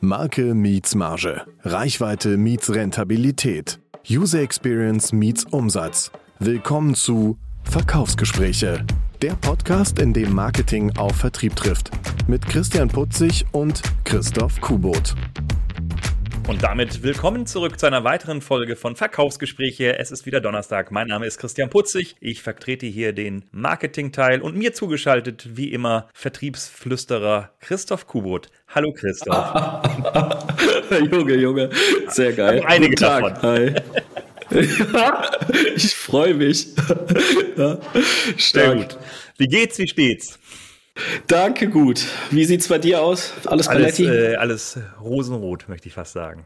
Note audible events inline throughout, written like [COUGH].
Marke meets Marge. Reichweite meets Rentabilität. User Experience meets Umsatz. Willkommen zu Verkaufsgespräche. Der Podcast, in dem Marketing auf Vertrieb trifft. Mit Christian Putzig und Christoph Kubot. Und damit willkommen zurück zu einer weiteren Folge von Verkaufsgespräche. Es ist wieder Donnerstag. Mein Name ist Christian Putzig. Ich vertrete hier den Marketing-Teil und mir zugeschaltet, wie immer, Vertriebsflüsterer Christoph Kubot. Hallo Christoph. [LAUGHS] Junge, Junge, sehr geil. Einige davon. Hi. [LAUGHS] ich freue mich. ja, Sehr gut. Wie geht's, wie steht's? Danke, gut. Wie sieht's bei dir aus? Alles Alles, äh, alles rosenrot, möchte ich fast sagen.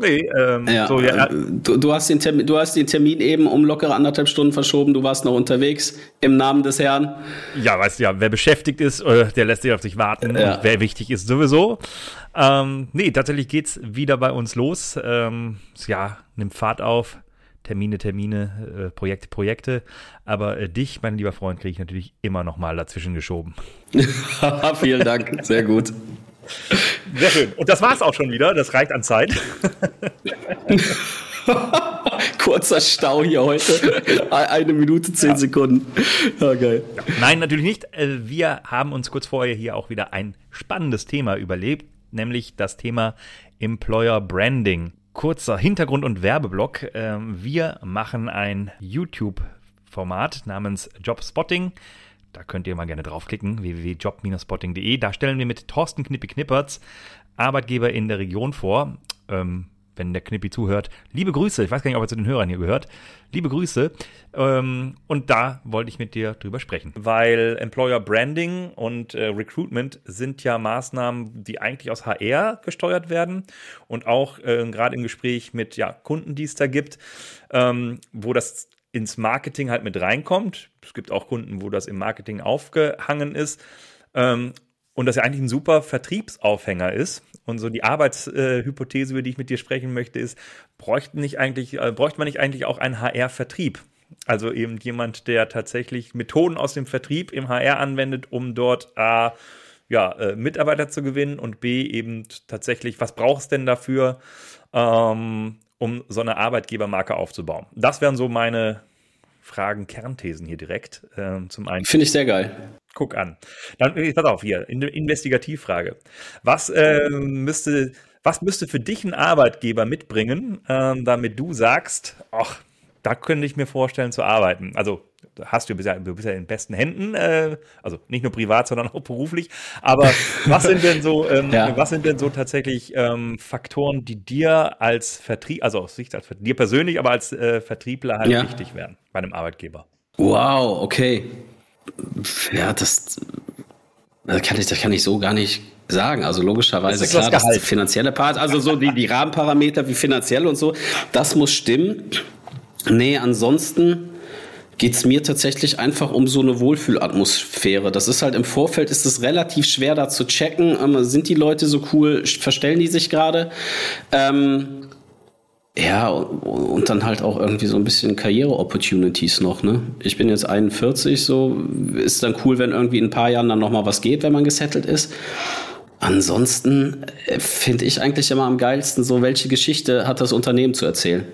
Nee, ähm, ja, so, ja. Äh, du, du, hast den Termin, du hast den Termin eben um lockere anderthalb Stunden verschoben. Du warst noch unterwegs im Namen des Herrn. Ja, weißt du ja, wer beschäftigt ist, äh, der lässt sich auf sich warten. Ja. Wer wichtig ist, sowieso. Ähm, nee, tatsächlich geht's wieder bei uns los. Ähm, ja, nimmt Fahrt auf. Termine, Termine, äh, Projekte, Projekte. Aber äh, dich, mein lieber Freund, kriege ich natürlich immer noch mal dazwischen geschoben. [LAUGHS] Vielen Dank, sehr gut. Sehr schön. Und das war es auch schon wieder. Das reicht an Zeit. [LAUGHS] Kurzer Stau hier heute. Eine Minute, zehn ja. Sekunden. Ja, geil. Nein, natürlich nicht. Äh, wir haben uns kurz vorher hier auch wieder ein spannendes Thema überlebt, nämlich das Thema Employer Branding kurzer Hintergrund- und Werbeblock. Ähm, wir machen ein YouTube-Format namens Jobspotting. Da könnt ihr mal gerne draufklicken, www.job-spotting.de. Da stellen wir mit Thorsten Knippi-Knippertz Arbeitgeber in der Region vor. Ähm, wenn der Knippi zuhört. Liebe Grüße, ich weiß gar nicht, ob er zu den Hörern hier gehört. Liebe Grüße. Ähm, und da wollte ich mit dir drüber sprechen. Weil Employer Branding und äh, Recruitment sind ja Maßnahmen, die eigentlich aus HR gesteuert werden und auch äh, gerade im Gespräch mit ja, Kunden, die es da gibt, ähm, wo das ins Marketing halt mit reinkommt. Es gibt auch Kunden, wo das im Marketing aufgehangen ist. Ähm, und das ja eigentlich ein super Vertriebsaufhänger ist. Und so die Arbeitshypothese, über die ich mit dir sprechen möchte, ist, bräuchten nicht eigentlich, äh, bräuchte man nicht eigentlich auch einen HR-Vertrieb? Also eben jemand, der tatsächlich Methoden aus dem Vertrieb im HR anwendet, um dort A, ja, äh, Mitarbeiter zu gewinnen und B, eben tatsächlich, was braucht es denn dafür, ähm, um so eine Arbeitgebermarke aufzubauen? Das wären so meine Fragen, Kernthesen hier direkt. Ähm, zum einen. Finde ich sehr geil. Guck an. Dann, pass auf, hier, Investigativfrage. Was äh, müsste, was müsste für dich ein Arbeitgeber mitbringen, äh, damit du sagst, ach, da könnte ich mir vorstellen zu arbeiten. Also hast du, bist ja, du bist ja in besten Händen, äh, also nicht nur privat, sondern auch beruflich. Aber was sind denn so, ähm, [LAUGHS] ja. was sind denn so tatsächlich ähm, Faktoren, die dir als Vertrieb, also aus Sicht als dir persönlich, aber als äh, Vertriebler halt ja. wichtig wären bei einem Arbeitgeber? Wow, okay. Ja, das, das, kann ich, das kann ich so gar nicht sagen. Also logischerweise das klar, das, das finanzielle Part, also so die, die Rahmenparameter wie finanziell und so, das muss stimmen. Nee, ansonsten geht es mir tatsächlich einfach um so eine Wohlfühlatmosphäre. Das ist halt im Vorfeld ist es relativ schwer da zu checken. Ähm, sind die Leute so cool? Verstellen die sich gerade? Ähm, ja, und dann halt auch irgendwie so ein bisschen Karriere-Opportunities noch, ne? Ich bin jetzt 41, so ist dann cool, wenn irgendwie in ein paar Jahren dann nochmal was geht, wenn man gesettelt ist. Ansonsten äh, finde ich eigentlich immer am geilsten so, welche Geschichte hat das Unternehmen zu erzählen.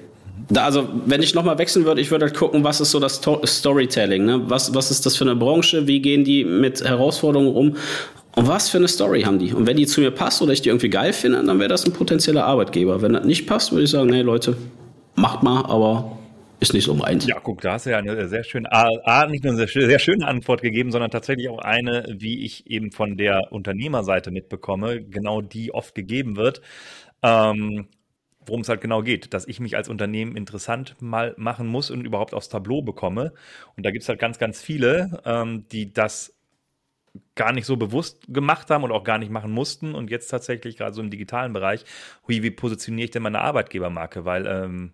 Also, wenn ich nochmal wechseln würde, ich würde halt gucken, was ist so das Storytelling, ne? Was, was ist das für eine Branche? Wie gehen die mit Herausforderungen um? Und was für eine Story haben die? Und wenn die zu mir passt oder ich die irgendwie geil finde, dann wäre das ein potenzieller Arbeitgeber. Wenn das nicht passt, würde ich sagen, nee, Leute, macht mal, aber ist nicht so meins. Ja, guck, da hast du ja eine sehr schöne, A, nicht nur eine sehr, sehr schöne Antwort gegeben, sondern tatsächlich auch eine, wie ich eben von der Unternehmerseite mitbekomme, genau die oft gegeben wird. Ähm, worum es halt genau geht, dass ich mich als Unternehmen interessant mal machen muss und überhaupt aufs Tableau bekomme. Und da gibt es halt ganz, ganz viele, ähm, die das gar nicht so bewusst gemacht haben und auch gar nicht machen mussten und jetzt tatsächlich gerade so im digitalen Bereich, wie, wie positioniere ich denn meine Arbeitgebermarke? Weil ähm,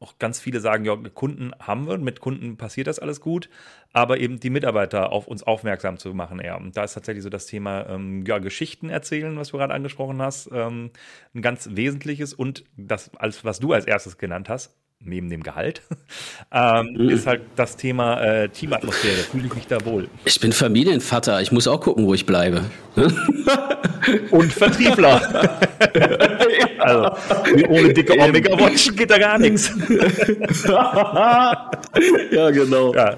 auch ganz viele sagen, ja, Kunden haben wir, mit Kunden passiert das alles gut, aber eben die Mitarbeiter auf uns aufmerksam zu machen eher. Und da ist tatsächlich so das Thema ähm, ja, Geschichten erzählen, was du gerade angesprochen hast, ähm, ein ganz wesentliches und das, als, was du als erstes genannt hast, neben dem Gehalt, [LAUGHS] ähm, mhm. ist halt das Thema äh, Teamatmosphäre. Fühle ich mich da wohl. Ich bin Familienvater, ich muss auch gucken, wo ich bleibe. Und Vertriebler. [LAUGHS] also, ohne dicke Omega-Watch geht da gar nichts. [LAUGHS] ja, genau. Ja.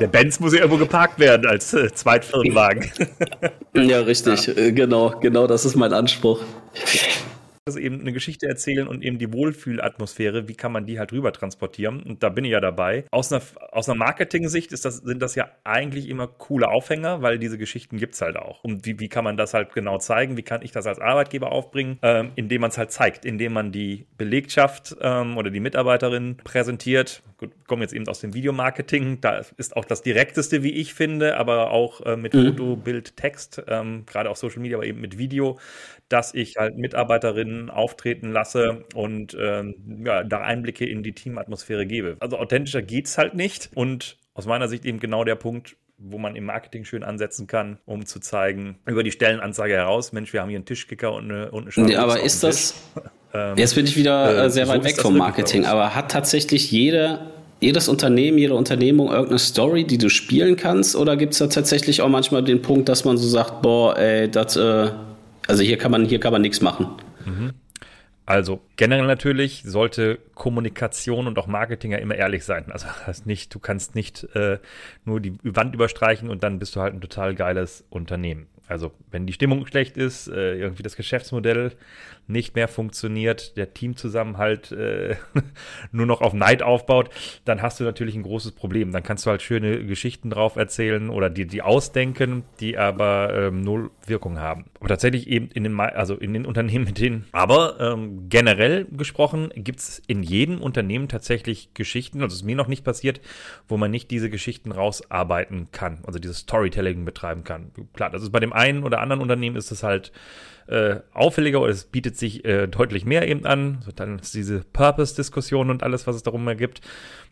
Der Benz muss ja irgendwo geparkt werden als äh, Zweitfirmenwagen. ja, richtig. Ja. Äh, genau, genau das ist mein Anspruch also eben eine Geschichte erzählen und eben die Wohlfühlatmosphäre, wie kann man die halt rüber transportieren? Und da bin ich ja dabei. Aus einer, aus einer Marketing-Sicht ist das, sind das ja eigentlich immer coole Aufhänger, weil diese Geschichten gibt es halt auch. Und wie, wie kann man das halt genau zeigen? Wie kann ich das als Arbeitgeber aufbringen? Ähm, indem man es halt zeigt, indem man die Belegschaft ähm, oder die Mitarbeiterin präsentiert. Gut, kommen jetzt eben aus dem Videomarketing. Da ist auch das Direkteste, wie ich finde, aber auch äh, mit mhm. Foto, Bild, Text, ähm, gerade auf Social Media, aber eben mit Video dass ich halt Mitarbeiterinnen auftreten lasse und ähm, ja, da Einblicke in die Teamatmosphäre gebe. Also authentischer geht's halt nicht und aus meiner Sicht eben genau der Punkt, wo man im Marketing schön ansetzen kann, um zu zeigen, über die Stellenanzeige heraus, Mensch, wir haben hier einen Tischkicker und eine, und eine nee, Aber ist das, ähm, jetzt bin ich wieder äh, sehr weit so weg vom Marketing, aber hat tatsächlich jede jedes Unternehmen, jede Unternehmung irgendeine Story, die du spielen kannst? Oder gibt es da tatsächlich auch manchmal den Punkt, dass man so sagt, boah, ey, das äh, also hier kann man, hier kann man nichts machen. Mhm. Also generell natürlich sollte Kommunikation und auch Marketing ja immer ehrlich sein. Also nicht, du kannst nicht äh, nur die Wand überstreichen und dann bist du halt ein total geiles Unternehmen. Also wenn die Stimmung schlecht ist, äh, irgendwie das Geschäftsmodell nicht mehr funktioniert, der Teamzusammenhalt äh, [LAUGHS] nur noch auf Neid aufbaut, dann hast du natürlich ein großes Problem. Dann kannst du halt schöne Geschichten drauf erzählen oder die, die ausdenken, die aber ähm, null Wirkung haben. Aber tatsächlich eben in den, also in den Unternehmen mit denen. Aber ähm, generell gesprochen gibt es in jedem Unternehmen tatsächlich Geschichten, also es ist mir noch nicht passiert, wo man nicht diese Geschichten rausarbeiten kann, also dieses Storytelling betreiben kann. Klar, das ist bei dem einen oder anderen Unternehmen ist es halt äh, auffälliger oder es bietet sich äh, deutlich mehr eben an. So, dann ist diese Purpose-Diskussion und alles, was es darum ergibt.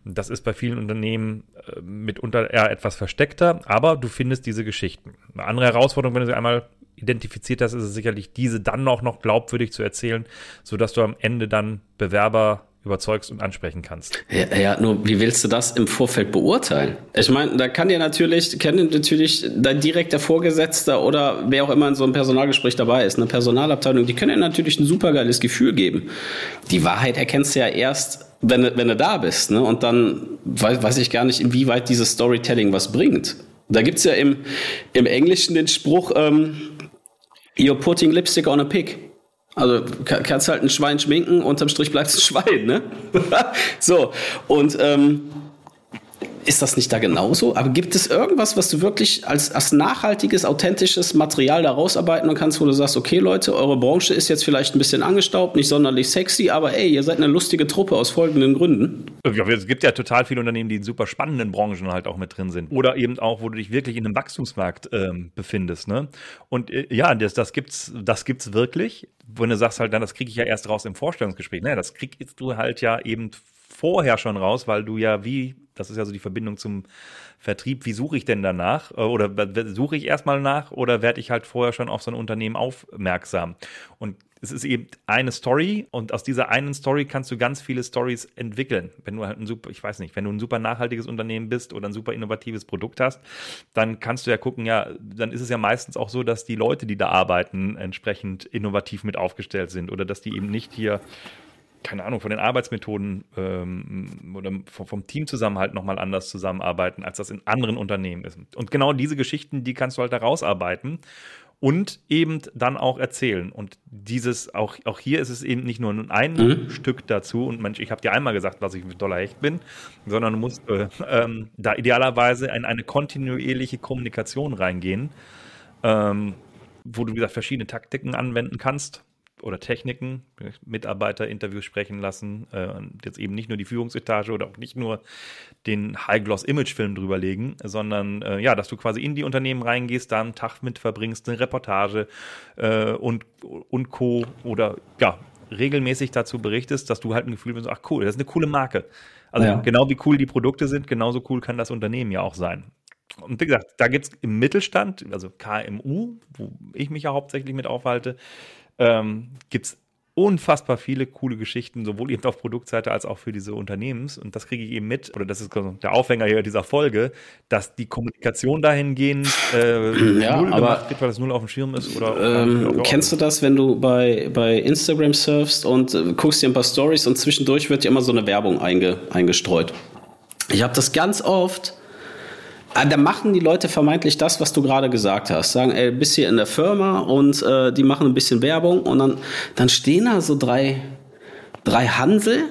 Das ist bei vielen Unternehmen äh, mitunter eher etwas versteckter, aber du findest diese Geschichten. Eine andere Herausforderung, wenn du sie einmal identifiziert hast, ist es sicherlich, diese dann auch noch glaubwürdig zu erzählen, sodass du am Ende dann Bewerber überzeugst und ansprechen kannst. Ja, ja, nur wie willst du das im Vorfeld beurteilen? Ich meine, da kann dir natürlich, kann dir natürlich dein direkter Vorgesetzter oder wer auch immer in so einem Personalgespräch dabei ist, eine Personalabteilung, die können dir natürlich ein supergeiles Gefühl geben. Die Wahrheit erkennst du ja erst, wenn wenn du da bist, ne? Und dann weiß, weiß ich gar nicht, inwieweit dieses Storytelling was bringt. Da gibt's ja im, im Englischen den Spruch, ähm, You're putting lipstick on a pig. Also kannst halt ein Schwein schminken, unterm Strich bleibt es ein Schwein, ne? [LAUGHS] so, und ähm, ist das nicht da genauso? Aber gibt es irgendwas, was du wirklich als, als nachhaltiges, authentisches Material da rausarbeiten kannst, wo du sagst, okay Leute, eure Branche ist jetzt vielleicht ein bisschen angestaubt, nicht sonderlich sexy, aber ey, ihr seid eine lustige Truppe aus folgenden Gründen? Es gibt ja total viele Unternehmen, die in super spannenden Branchen halt auch mit drin sind. Oder eben auch, wo du dich wirklich in einem Wachstumsmarkt ähm, befindest. Ne? Und äh, ja, das, das gibt's, das gibt's wirklich. Wenn du sagst halt, na, das kriege ich ja erst raus im Vorstellungsgespräch. Naja, das kriegst du halt ja eben vorher schon raus, weil du ja wie, das ist ja so die Verbindung zum Vertrieb, wie suche ich denn danach? Äh, oder suche ich erstmal nach oder werde ich halt vorher schon auf so ein Unternehmen aufmerksam? Und es ist eben eine Story und aus dieser einen Story kannst du ganz viele Stories entwickeln. Wenn du halt ein super, ich weiß nicht, wenn du ein super nachhaltiges Unternehmen bist oder ein super innovatives Produkt hast, dann kannst du ja gucken, ja, dann ist es ja meistens auch so, dass die Leute, die da arbeiten, entsprechend innovativ mit aufgestellt sind oder dass die eben nicht hier keine Ahnung, von den Arbeitsmethoden ähm, oder vom, Teamzusammenhalt nochmal anders zusammenarbeiten, als das in anderen Unternehmen ist. Und genau diese Geschichten, die kannst du halt da rausarbeiten und eben dann auch erzählen. Und dieses, auch, auch hier ist es eben nicht nur ein mhm. Stück dazu. Und Mensch, ich habe dir einmal gesagt, was ich für Dollar Hecht bin, sondern du musst äh, ähm, da idealerweise in eine kontinuierliche Kommunikation reingehen, ähm, wo du, wie gesagt, verschiedene Taktiken anwenden kannst oder Techniken, Mitarbeiterinterviews sprechen lassen, äh, jetzt eben nicht nur die Führungsetage oder auch nicht nur den High-Gloss-Image-Film drüberlegen, sondern äh, ja, dass du quasi in die Unternehmen reingehst, da einen Tag mit verbringst, eine Reportage äh, und, und Co. oder ja, regelmäßig dazu berichtest, dass du halt ein Gefühl hast, ach cool, das ist eine coole Marke. Also ja. genau wie cool die Produkte sind, genauso cool kann das Unternehmen ja auch sein. Und wie gesagt, da gibt es im Mittelstand, also KMU, wo ich mich ja hauptsächlich mit aufhalte, ähm, gibt es unfassbar viele coole Geschichten, sowohl eben auf Produktseite als auch für diese Unternehmens. Und das kriege ich eben mit, oder das ist der Aufhänger hier dieser Folge, dass die Kommunikation dahingehend äh, [CLEARS THROAT] ja, null aber, gemacht wird, weil das null auf dem Schirm ist. Oder, ähm, kennst du das, wenn du bei, bei Instagram surfst und äh, guckst dir ein paar Stories und zwischendurch wird dir immer so eine Werbung einge, eingestreut? Ich habe das ganz oft da machen die Leute vermeintlich das, was du gerade gesagt hast. Sagen, ey, bist hier in der Firma und äh, die machen ein bisschen Werbung und dann, dann stehen da so drei, drei Hansel,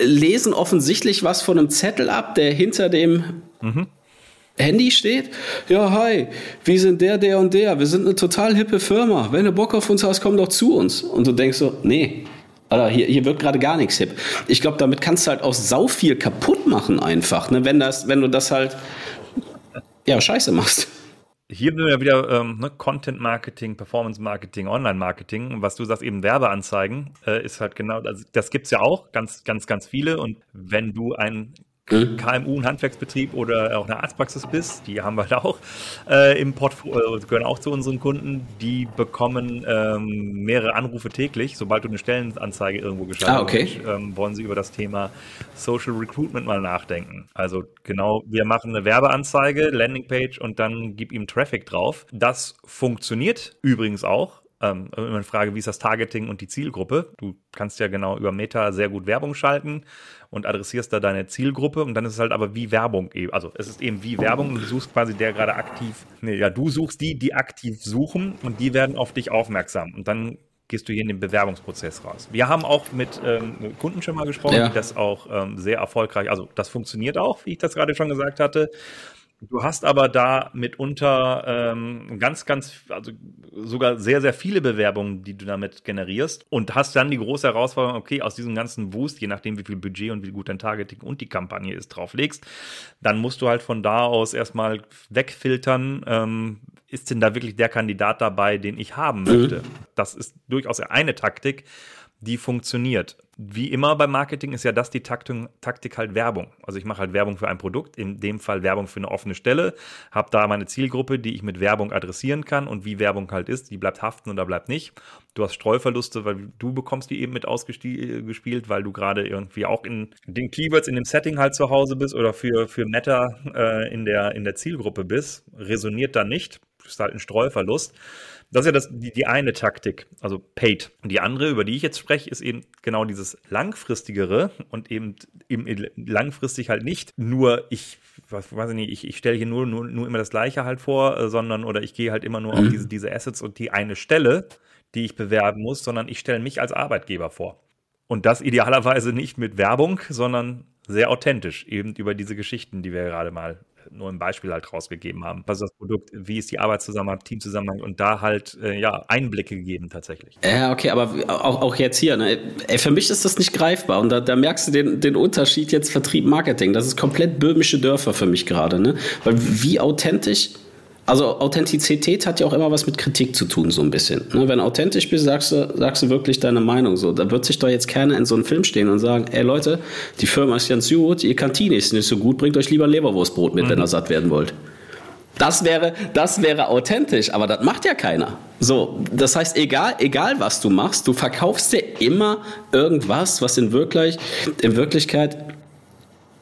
lesen offensichtlich was von einem Zettel ab, der hinter dem mhm. Handy steht. Ja, hi, wir sind der, der und der. Wir sind eine total hippe Firma. Wenn du Bock auf uns hast, komm doch zu uns. Und du denkst so, nee, Alter, hier, hier wird gerade gar nichts hip. Ich glaube, damit kannst du halt auch sau viel kaputt machen einfach. Ne? Wenn, das, wenn du das halt ja, scheiße machst. Hier sind wir wieder ähm, ne, Content Marketing, Performance Marketing, Online Marketing. Was du sagst, eben Werbeanzeigen, äh, ist halt genau, also das gibt es ja auch, ganz, ganz, ganz viele. Und wenn du ein. KMU, ein Handwerksbetrieb oder auch eine Arztpraxis bist, die haben wir da auch äh, im Portfolio, äh, gehören auch zu unseren Kunden, die bekommen ähm, mehrere Anrufe täglich. Sobald du eine Stellenanzeige irgendwo geschaltet ah, okay. hast, ähm, wollen sie über das Thema Social Recruitment mal nachdenken. Also genau, wir machen eine Werbeanzeige, Landingpage und dann gib ihm Traffic drauf. Das funktioniert übrigens auch. Ähm, immer eine Frage, wie ist das Targeting und die Zielgruppe? Du kannst ja genau über Meta sehr gut Werbung schalten und adressierst da deine Zielgruppe und dann ist es halt aber wie Werbung eben. Also es ist eben wie Werbung und du suchst quasi der gerade aktiv, nee, ja, du suchst die, die aktiv suchen und die werden auf dich aufmerksam und dann gehst du hier in den Bewerbungsprozess raus. Wir haben auch mit ähm, Kunden schon mal gesprochen, ja. die das auch ähm, sehr erfolgreich, also das funktioniert auch, wie ich das gerade schon gesagt hatte. Du hast aber da mitunter ähm, ganz, ganz, also sogar sehr, sehr viele Bewerbungen, die du damit generierst und hast dann die große Herausforderung, okay, aus diesem ganzen Boost, je nachdem wie viel Budget und wie gut dein Targeting und die Kampagne ist, drauflegst, dann musst du halt von da aus erstmal wegfiltern, ähm, ist denn da wirklich der Kandidat dabei, den ich haben möchte? Mhm. Das ist durchaus eine Taktik, die funktioniert. Wie immer beim Marketing ist ja das die Taktung, Taktik halt Werbung. Also ich mache halt Werbung für ein Produkt, in dem Fall Werbung für eine offene Stelle, habe da meine Zielgruppe, die ich mit Werbung adressieren kann und wie Werbung halt ist, die bleibt haften oder bleibt nicht. Du hast Streuverluste, weil du bekommst die eben mit ausgespielt, weil du gerade irgendwie auch in den Keywords in dem Setting halt zu Hause bist oder für, für Meta äh, in, der, in der Zielgruppe bist. Resoniert da nicht, ist halt ein Streuverlust. Das ist ja das, die, die eine Taktik, also Paid. Die andere, über die ich jetzt spreche, ist eben genau dieses langfristigere und eben, eben langfristig halt nicht nur ich was weiß ich nicht, ich, ich stelle hier nur, nur, nur immer das Gleiche halt vor, äh, sondern oder ich gehe halt immer nur mhm. auf diese, diese Assets und die eine Stelle, die ich bewerben muss, sondern ich stelle mich als Arbeitgeber vor. Und das idealerweise nicht mit Werbung, sondern sehr authentisch, eben über diese Geschichten, die wir gerade mal nur ein Beispiel halt rausgegeben haben. Was ist das Produkt, wie ist die Arbeitszusammenhang, Teamzusammenhang und da halt äh, ja Einblicke gegeben tatsächlich. Ja, okay, aber auch, auch jetzt hier, ne? Ey, für mich ist das nicht greifbar und da, da merkst du den, den Unterschied jetzt Vertrieb, Marketing. Das ist komplett böhmische Dörfer für mich gerade, ne? Weil wie authentisch also Authentizität hat ja auch immer was mit Kritik zu tun, so ein bisschen. Ne? Wenn du authentisch bist, sagst du, sagst du wirklich deine Meinung so. Da wird sich doch jetzt keiner in so einem Film stehen und sagen, ey Leute, die Firma ist ganz gut, ihr Kantine ist nicht so gut, bringt euch lieber Leberwurstbrot mit, mhm. wenn ihr satt werden wollt. Das wäre, das wäre authentisch, aber das macht ja keiner. So, das heißt, egal, egal was du machst, du verkaufst dir immer irgendwas, was in wirklich, in Wirklichkeit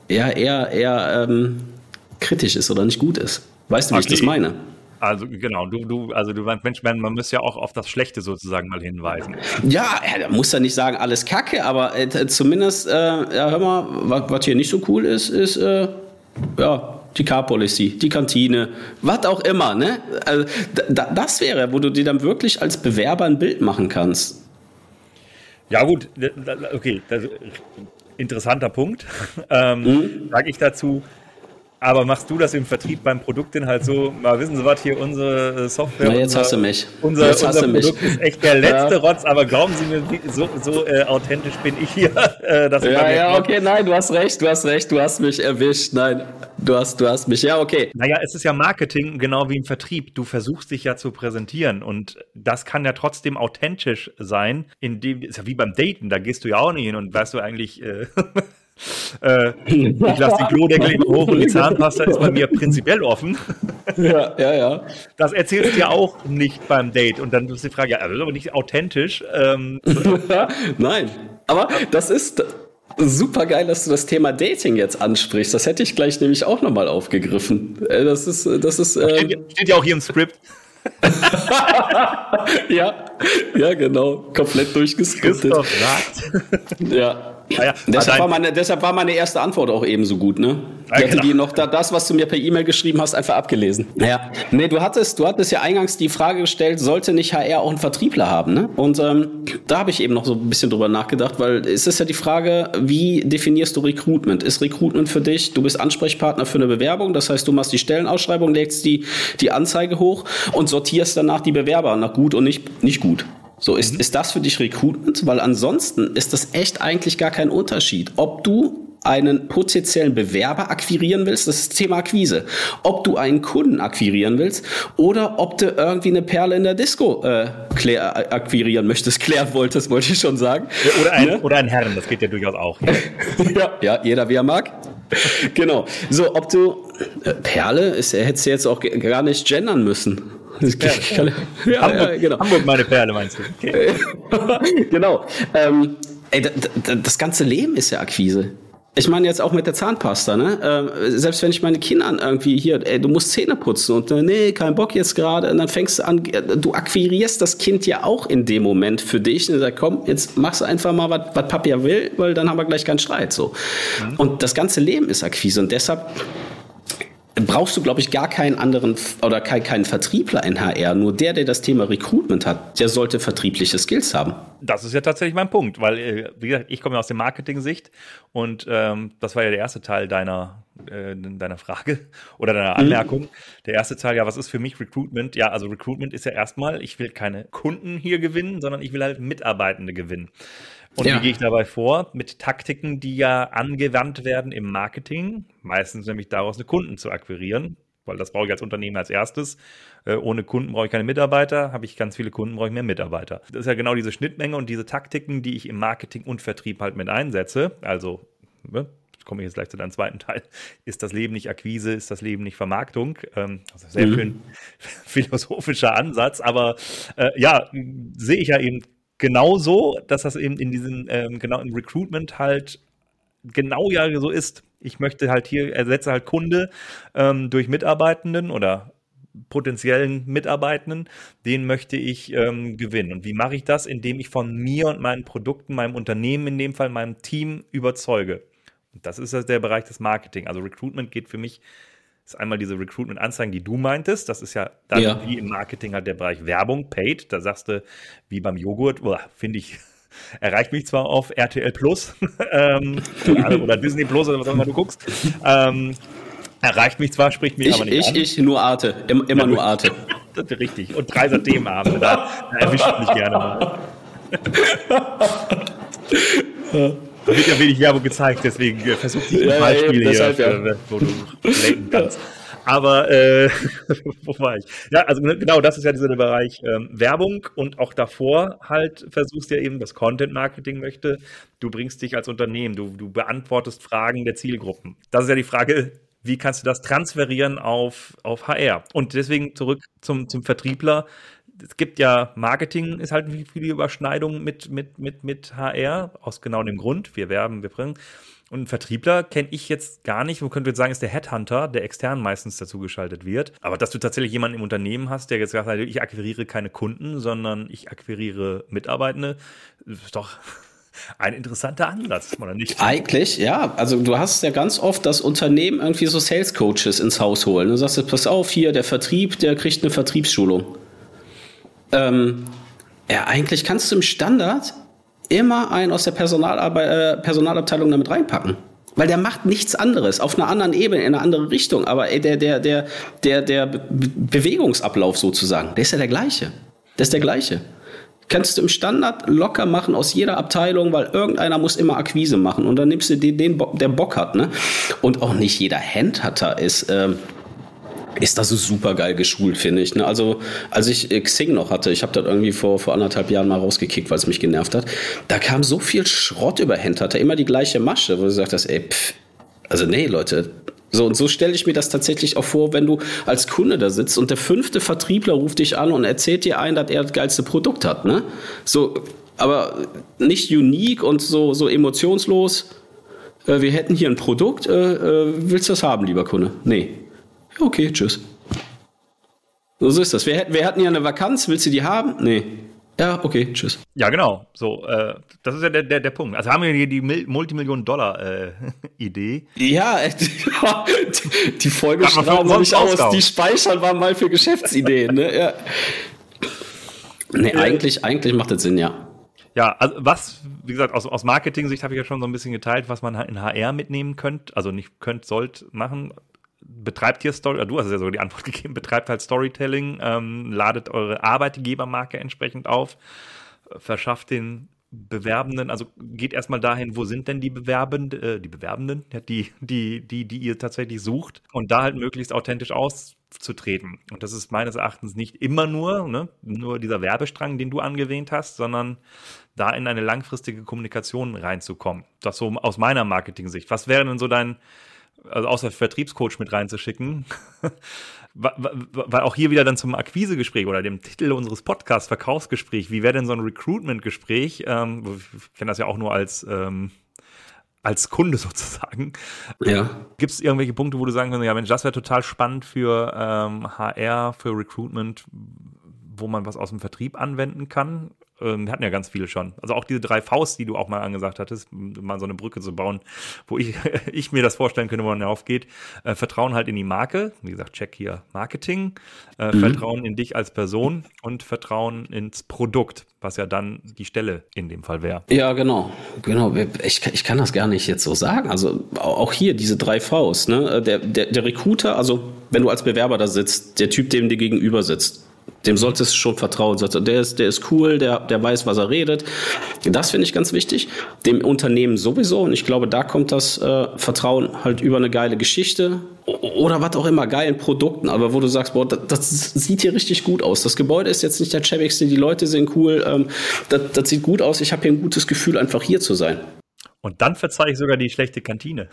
ja eher, eher ähm, kritisch ist oder nicht gut ist. Weißt du, wie okay. ich das meine? Also genau, du, du, also du Mensch, man, man muss ja auch auf das Schlechte sozusagen mal hinweisen. Ja, er muss ja nicht sagen, alles Kacke, aber äh, zumindest, äh, ja, hör mal, was hier nicht so cool ist, ist, äh, ja, die Car-Policy, die Kantine, was auch immer, ne? Also, das wäre, wo du dir dann wirklich als Bewerber ein Bild machen kannst. Ja, gut, okay, das, interessanter Punkt. [LAUGHS] ähm, mhm. Sage ich dazu, aber machst du das im Vertrieb beim Produkt denn halt so, mal wissen Sie was, hier unsere äh, Software. Na, jetzt unser, hast du mich. Unser, jetzt unser Produkt mich. ist echt der letzte ja. Rotz, aber glauben Sie mir, so, so äh, authentisch bin ich hier. [LAUGHS] Äh, dass ja, ja, okay, nein, du hast recht, du hast recht, du hast mich erwischt. Nein, du hast, du hast mich, ja, okay. Naja, es ist ja Marketing, genau wie im Vertrieb. Du versuchst dich ja zu präsentieren und das kann ja trotzdem authentisch sein, indem, ist ja wie beim Daten, da gehst du ja auch nicht hin und weißt du eigentlich, äh, [LAUGHS] Äh, ich lasse den Klodeckel immer hoch und die Zahnpasta ist bei mir prinzipiell offen. Ja, ja, ja. Das erzählst du ja auch nicht beim Date. Und dann ist die Frage, ja, das ist aber nicht authentisch. Ähm, [LAUGHS] Nein, aber das ist super geil, dass du das Thema Dating jetzt ansprichst. Das hätte ich gleich nämlich auch nochmal aufgegriffen. Äh, das ist, das ist. Ähm, steht, steht ja auch hier im Skript. [LAUGHS] [LAUGHS] ja, ja, genau. Komplett durchgeskriptet. ja. Ah ja, deshalb, war meine, deshalb war meine erste Antwort auch eben so gut, ne? Ich hatte genau. die noch da, das, was du mir per E-Mail geschrieben hast, einfach abgelesen. Ja. Nee, du hattest, du hattest ja eingangs die Frage gestellt, sollte nicht HR auch einen Vertriebler haben, ne? Und ähm, da habe ich eben noch so ein bisschen drüber nachgedacht, weil es ist ja die Frage, wie definierst du Recruitment? Ist Recruitment für dich, du bist Ansprechpartner für eine Bewerbung, das heißt, du machst die Stellenausschreibung, legst die, die Anzeige hoch und sortierst danach die Bewerber nach gut und nicht, nicht gut. So, ist, mhm. ist das für dich Recruitment? Weil ansonsten ist das echt eigentlich gar kein Unterschied. Ob du einen potenziellen Bewerber akquirieren willst, das ist das Thema Akquise. Ob du einen Kunden akquirieren willst oder ob du irgendwie eine Perle in der Disco äh, klär, akquirieren möchtest, [LAUGHS] klären wolltest, wollte ich schon sagen. Oder, ein, ne? oder ein Herren, das geht ja durchaus auch. [LAUGHS] ja, ja, jeder wie er mag. genau. So, ob du äh, Perle, ist, hättest du jetzt auch gar nicht gendern müssen. Kann, ja, Hamburg, ja, genau. Hamburg, meine Perle, meinst du? Okay. [LAUGHS] genau. Ähm, ey, das ganze Leben ist ja Akquise. Ich meine jetzt auch mit der Zahnpasta, ne? Äh, selbst wenn ich meine Kindern irgendwie hier, ey, du musst Zähne putzen und äh, nee, kein Bock jetzt gerade, und dann fängst du an, äh, du akquirierst das Kind ja auch in dem Moment für dich und sagst, komm, jetzt machst du einfach mal, was Papi ja will, weil dann haben wir gleich keinen Streit, so. Mhm. Und das ganze Leben ist Akquise und deshalb brauchst du, glaube ich, gar keinen anderen oder keinen, keinen Vertriebler in HR. Nur der, der das Thema Recruitment hat, der sollte vertriebliche Skills haben. Das ist ja tatsächlich mein Punkt, weil, äh, wie gesagt, ich komme ja aus der Marketing-Sicht und ähm, das war ja der erste Teil deiner, äh, deiner Frage [LAUGHS] oder deiner mhm. Anmerkung. Mhm. Der erste Teil, ja, was ist für mich Recruitment? Ja, also Recruitment ist ja erstmal, ich will keine Kunden hier gewinnen, sondern ich will halt Mitarbeitende gewinnen. Und ja. wie gehe ich dabei vor? Mit Taktiken, die ja angewandt werden im Marketing, meistens nämlich daraus eine Kunden zu akquirieren, weil das brauche ich als Unternehmen als erstes. Äh, ohne Kunden brauche ich keine Mitarbeiter, habe ich ganz viele Kunden, brauche ich mehr Mitarbeiter. Das ist ja genau diese Schnittmenge und diese Taktiken, die ich im Marketing und Vertrieb halt mit einsetze. Also, ne, komme ich jetzt gleich zu deinem zweiten Teil. Ist das Leben nicht Akquise, ist das Leben nicht Vermarktung? Ähm, also sehr mhm. schön [LAUGHS] philosophischer Ansatz, aber äh, ja, sehe ich ja eben genauso, dass das eben in diesem, ähm, genau im Recruitment halt genau ja so ist. Ich möchte halt hier, ersetze halt Kunde ähm, durch Mitarbeitenden oder potenziellen Mitarbeitenden, den möchte ich ähm, gewinnen. Und wie mache ich das? Indem ich von mir und meinen Produkten, meinem Unternehmen in dem Fall, meinem Team überzeuge. Und das ist der Bereich des Marketing. Also Recruitment geht für mich ist einmal diese Recruitment-Anzeigen, die du meintest. Das ist ja dann ja. wie im Marketing halt der Bereich Werbung, Paid. Da sagst du, wie beim Joghurt, finde ich, [LAUGHS] erreicht mich zwar auf RTL Plus [LAUGHS] ähm, [LAUGHS] oder Disney Plus oder was auch immer du guckst. Ähm, erreicht mich zwar, spricht mich ich, aber nicht ich, an. Ich, nur Arte. Immer, immer ja, nur Arte. Das ist richtig. Und drei Themenabende, da, da erwischt mich gerne mal. Da wird ja wenig Werbung gezeigt, deswegen äh, versuche ich ja, Beispiele ja, hier, ja. Äh, wo du lenken kannst. Aber äh, [LAUGHS] wo war ich? Ja, also ne, genau, das ist ja dieser Bereich ähm, Werbung und auch davor halt versuchst ja eben, das Content Marketing möchte. Du bringst dich als Unternehmen, du, du beantwortest Fragen der Zielgruppen. Das ist ja die Frage, wie kannst du das transferieren auf, auf HR? Und deswegen zurück zum, zum Vertriebler es gibt ja Marketing, ist halt viele Überschneidungen mit, mit, mit, mit HR, aus genau dem Grund. Wir werben, wir bringen. Und einen Vertriebler kenne ich jetzt gar nicht. Man könnte jetzt sagen, ist der Headhunter, der extern meistens dazu geschaltet wird. Aber dass du tatsächlich jemanden im Unternehmen hast, der jetzt sagt, ich akquiriere keine Kunden, sondern ich akquiriere Mitarbeitende, ist doch [LAUGHS] ein interessanter Ansatz, oder nicht? Eigentlich, ja. Also du hast ja ganz oft das Unternehmen irgendwie so Sales Coaches ins Haus holen. Du sagst, pass auf, hier, der Vertrieb, der kriegt eine Vertriebsschulung. Ähm, ja, eigentlich kannst du im Standard immer einen aus der Personalarbeit, äh, Personalabteilung damit reinpacken. Weil der macht nichts anderes, auf einer anderen Ebene, in eine andere Richtung. Aber der, der, der, der, der Be Bewegungsablauf sozusagen, der ist ja der gleiche. Der ist der gleiche. Kannst du im Standard locker machen aus jeder Abteilung, weil irgendeiner muss immer Akquise machen. Und dann nimmst du den, den der Bock hat. Ne? Und auch nicht jeder Handhatter ist. Ähm, ist das so super geil geschult, finde ich. Ne? Also, als ich äh, Xing noch hatte, ich habe das irgendwie vor, vor anderthalb Jahren mal rausgekickt, weil es mich genervt hat, da kam so viel Schrott über Hand, hatte immer die gleiche Masche, wo du sagst, ey, pff, also nee, Leute, so, und so stelle ich mir das tatsächlich auch vor, wenn du als Kunde da sitzt und der fünfte Vertriebler ruft dich an und erzählt dir ein, dass er das geilste Produkt hat, ne? So, aber nicht unique und so, so emotionslos. Äh, wir hätten hier ein Produkt, äh, äh, willst du das haben, lieber Kunde? Nee. Okay, tschüss. So ist das. Wir, wir hatten ja eine Vakanz, willst du die haben? Nee. Ja, okay, tschüss. Ja, genau. So, äh, das ist ja der, der, der Punkt. Also haben wir hier die Multimillionen-Dollar-Idee. Äh, ja, die Folge schreiben wir nicht aus. Die speichern wir mal für Geschäftsideen. Ne? Ja. Nee, eigentlich, eigentlich macht das Sinn, ja. Ja, also was, wie gesagt, aus, aus Marketing-Sicht habe ich ja schon so ein bisschen geteilt, was man in HR mitnehmen könnte, also nicht könnt, sollt machen. Betreibt hier Story, du hast ja sogar die Antwort [LAUGHS] gegeben, betreibt halt Storytelling, ähm, ladet eure Arbeitgebermarke entsprechend auf, verschafft den Bewerbenden, also geht erstmal dahin, wo sind denn die Bewerbenden, äh, die Bewerbenden, die, die, die, die ihr tatsächlich sucht und da halt möglichst authentisch auszutreten. Und das ist meines Erachtens nicht immer nur, ne, nur dieser Werbestrang, den du angewähnt hast, sondern da in eine langfristige Kommunikation reinzukommen. Das so aus meiner Marketing-Sicht. Was wäre denn so dein, also außer Vertriebscoach mit reinzuschicken, [LAUGHS] weil auch hier wieder dann zum Akquisegespräch oder dem Titel unseres Podcasts Verkaufsgespräch, wie wäre denn so ein Recruitment-Gespräch? Ähm, ich kenne das ja auch nur als ähm, als Kunde [LAUGHS] sozusagen. Ja. Gibt es irgendwelche Punkte, wo du sagen kannst, ja Mensch, das wäre total spannend für ähm, HR, für Recruitment, wo man was aus dem Vertrieb anwenden kann? Ähm, wir hatten ja ganz viele schon. Also auch diese drei Faust, die du auch mal angesagt hattest, mal so eine Brücke zu bauen, wo ich, [LAUGHS] ich mir das vorstellen könnte, wo man aufgeht. Äh, Vertrauen halt in die Marke. Wie gesagt, check hier Marketing. Äh, mhm. Vertrauen in dich als Person und Vertrauen ins Produkt, was ja dann die Stelle in dem Fall wäre. Ja, genau. Genau. Ich, ich kann das gar nicht jetzt so sagen. Also auch hier diese drei Vs. Ne? Der, der, der Recruiter, also wenn du als Bewerber da sitzt, der Typ, dem dir gegenüber sitzt, dem solltest du schon vertrauen. Der ist, der ist cool, der, der weiß, was er redet. Das finde ich ganz wichtig. Dem Unternehmen sowieso. Und ich glaube, da kommt das äh, Vertrauen halt über eine geile Geschichte oder was auch immer, geilen Produkten. Aber wo du sagst, boah, das, das sieht hier richtig gut aus. Das Gebäude ist jetzt nicht der schäbigste, die Leute sind cool. Ähm, das, das sieht gut aus. Ich habe hier ein gutes Gefühl, einfach hier zu sein. Und dann verzeihe ich sogar die schlechte Kantine.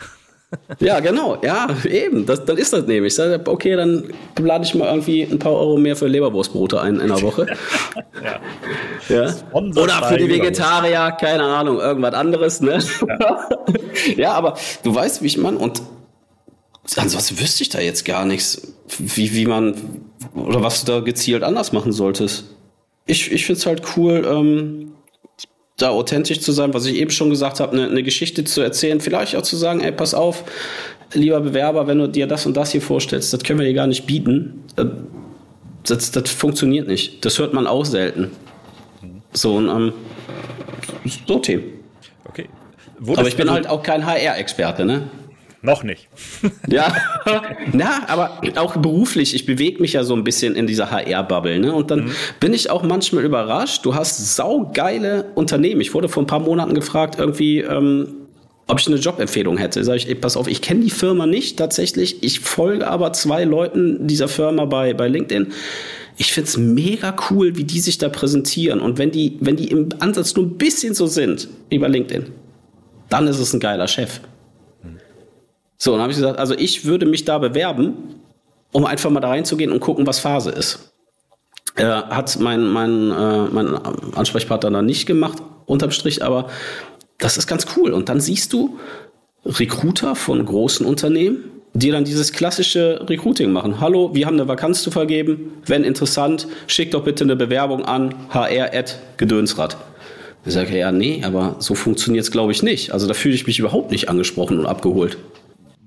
Ja, genau. Ja, eben. Das, dann ist das nämlich. Okay, dann lade ich mal irgendwie ein paar Euro mehr für Leberwurstbrote ein in der Woche. [LAUGHS] ja. ja. Oder für die Vegetarier, keine Ahnung, irgendwas anderes. Ne? Ja. [LAUGHS] ja, aber du weißt, wie ich man und ansonsten wüsste ich da jetzt gar nichts, wie, wie man oder was du da gezielt anders machen solltest. Ich, ich finde es halt cool, ähm, da authentisch zu sein, was ich eben schon gesagt habe, eine, eine Geschichte zu erzählen, vielleicht auch zu sagen, ey, pass auf, lieber Bewerber, wenn du dir das und das hier vorstellst, das können wir dir gar nicht bieten. Äh, das, das funktioniert nicht. Das hört man auch selten. So, und ähm, so Themen. Okay. Wo Aber ich bin halt auch kein HR-Experte, ne? Noch nicht. ja, na, aber auch beruflich. Ich bewege mich ja so ein bisschen in dieser HR-Bubble. Ne? Und dann mhm. bin ich auch manchmal überrascht. Du hast saugeile Unternehmen. Ich wurde vor ein paar Monaten gefragt, irgendwie, ähm, ob ich eine Jobempfehlung hätte. Sag ich, ey, pass auf, ich kenne die Firma nicht tatsächlich. Ich folge aber zwei Leuten dieser Firma bei, bei LinkedIn. Ich find's mega cool, wie die sich da präsentieren. Und wenn die, wenn die im Ansatz nur ein bisschen so sind wie bei LinkedIn, dann ist es ein geiler Chef. So, dann habe ich gesagt, also ich würde mich da bewerben, um einfach mal da reinzugehen und gucken, was Phase ist. Äh, hat mein, mein, äh, mein Ansprechpartner dann nicht gemacht, unterm Strich, aber das ist ganz cool. Und dann siehst du Recruiter von großen Unternehmen, die dann dieses klassische Recruiting machen. Hallo, wir haben eine Vakanz zu vergeben. Wenn interessant, schick doch bitte eine Bewerbung an hr.gedönsrad. Ich sage, ja, nee, aber so funktioniert es, glaube ich, nicht. Also da fühle ich mich überhaupt nicht angesprochen und abgeholt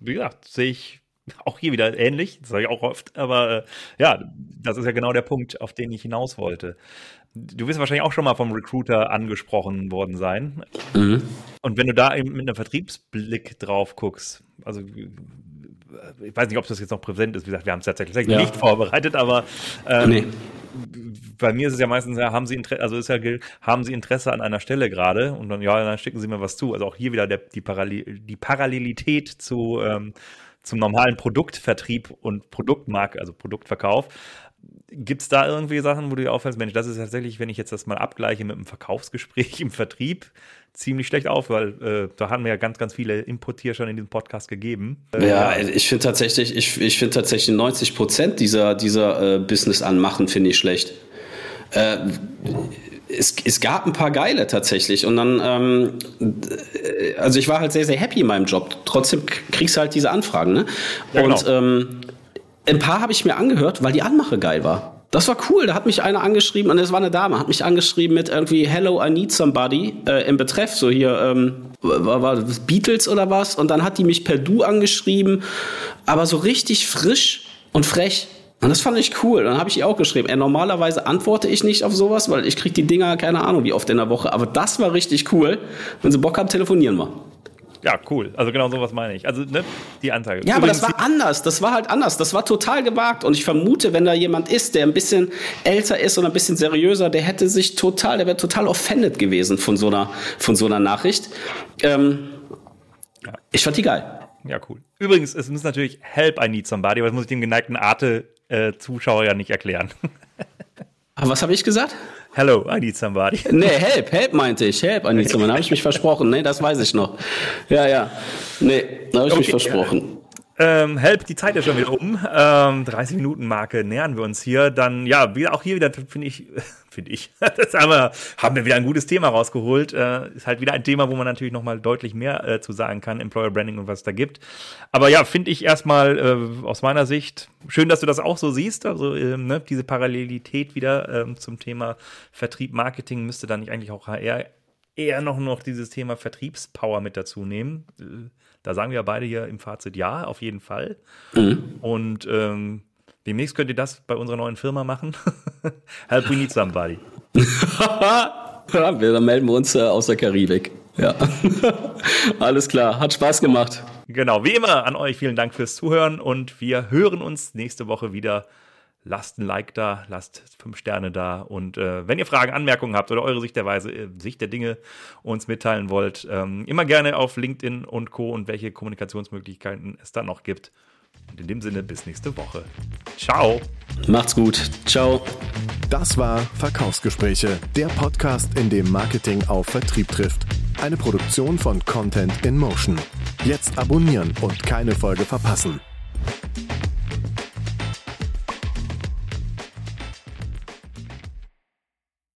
wie gesagt, sehe ich auch hier wieder ähnlich, das sage ich auch oft, aber äh, ja, das ist ja genau der Punkt, auf den ich hinaus wollte. Du wirst wahrscheinlich auch schon mal vom Recruiter angesprochen worden sein. Mhm. Und wenn du da eben mit einem Vertriebsblick drauf guckst, also ich weiß nicht, ob das jetzt noch präsent ist, wie gesagt, wir haben es tatsächlich ja. nicht vorbereitet, aber ähm, nee. bei mir ist es ja meistens, ja, haben Sie Interesse, also ist ja, haben Sie Interesse an einer Stelle gerade und dann, ja, dann schicken Sie mir was zu. Also auch hier wieder der, die, Parallel, die Parallelität zu, ähm, zum normalen Produktvertrieb und Produktmarke, also Produktverkauf. Gibt es da irgendwie Sachen, wo du dir auffällst, Mensch, das ist tatsächlich, wenn ich jetzt das mal abgleiche mit einem Verkaufsgespräch [LAUGHS] im Vertrieb, ziemlich schlecht auf, weil äh, da haben wir ja ganz, ganz viele Input hier schon in diesem Podcast gegeben. Äh, ja, ich finde tatsächlich, ich, ich finde tatsächlich 90 Prozent dieser, dieser äh, Business-Anmachen finde ich schlecht. Äh, es, es gab ein paar geile tatsächlich und dann, ähm, also ich war halt sehr, sehr happy in meinem Job. Trotzdem kriegst du halt diese Anfragen, ne? Ja, genau. Und ähm, ein paar habe ich mir angehört, weil die Anmache geil war. Das war cool. Da hat mich einer angeschrieben, und es war eine Dame, hat mich angeschrieben mit irgendwie Hello, I need somebody äh, im Betreff, so hier, ähm, war, war Beatles oder was? Und dann hat die mich per Du angeschrieben, aber so richtig frisch und frech. Und das fand ich cool. Dann habe ich ihr auch geschrieben. Ey, normalerweise antworte ich nicht auf sowas, weil ich krieg die Dinger, keine Ahnung, wie oft in der Woche. Aber das war richtig cool. Wenn sie Bock haben, telefonieren wir. Ja, cool. Also genau sowas meine ich. Also ne, die Anzeige. Ja, Übrigens, aber das war anders. Das war halt anders. Das war total gewagt. Und ich vermute, wenn da jemand ist, der ein bisschen älter ist und ein bisschen seriöser, der hätte sich total, der wäre total offended gewesen von so einer, von so einer Nachricht. Ähm, ja. Ich fand die geil. Ja, cool. Übrigens, es muss natürlich Help, I need somebody, aber das muss ich dem geneigten Arte-Zuschauer ja nicht erklären. [LAUGHS] Aber was habe ich gesagt? Hello, I need somebody. Nee, help, help meinte ich. Help, I need somebody. Da habe ich mich versprochen. Nee, das weiß ich noch. Ja, ja. Nee, da habe ich okay, mich versprochen. Ähm, help, die Zeit ist schon wieder um. Ähm, 30 Minuten Marke nähern wir uns hier. Dann, ja, wieder, auch hier wieder, finde ich, [LAUGHS] finde ich, [LAUGHS] das haben wir, haben wir wieder ein gutes Thema rausgeholt. Äh, ist halt wieder ein Thema, wo man natürlich nochmal deutlich mehr äh, zu sagen kann, Employer Branding und was es da gibt. Aber ja, finde ich erstmal äh, aus meiner Sicht schön, dass du das auch so siehst. Also ähm, ne, diese Parallelität wieder ähm, zum Thema Vertrieb, Marketing müsste dann nicht eigentlich auch HR eher noch, noch dieses Thema Vertriebspower mit dazu nehmen. Da sagen wir beide hier im Fazit ja, auf jeden Fall. Mhm. Und ähm, demnächst könnt ihr das bei unserer neuen Firma machen. [LAUGHS] Help, we need somebody. [LAUGHS] ja, dann melden wir uns äh, aus der Karibik. Ja, [LAUGHS] alles klar. Hat Spaß gemacht. Genau, wie immer an euch vielen Dank fürs Zuhören und wir hören uns nächste Woche wieder lasst ein Like da, lasst fünf Sterne da und äh, wenn ihr Fragen, Anmerkungen habt oder eure Sicht der Weise, äh, Sicht der Dinge uns mitteilen wollt, ähm, immer gerne auf LinkedIn und Co. und welche Kommunikationsmöglichkeiten es da noch gibt. Und in dem Sinne bis nächste Woche. Ciao. Macht's gut. Ciao. Das war Verkaufsgespräche, der Podcast, in dem Marketing auf Vertrieb trifft. Eine Produktion von Content in Motion. Jetzt abonnieren und keine Folge verpassen.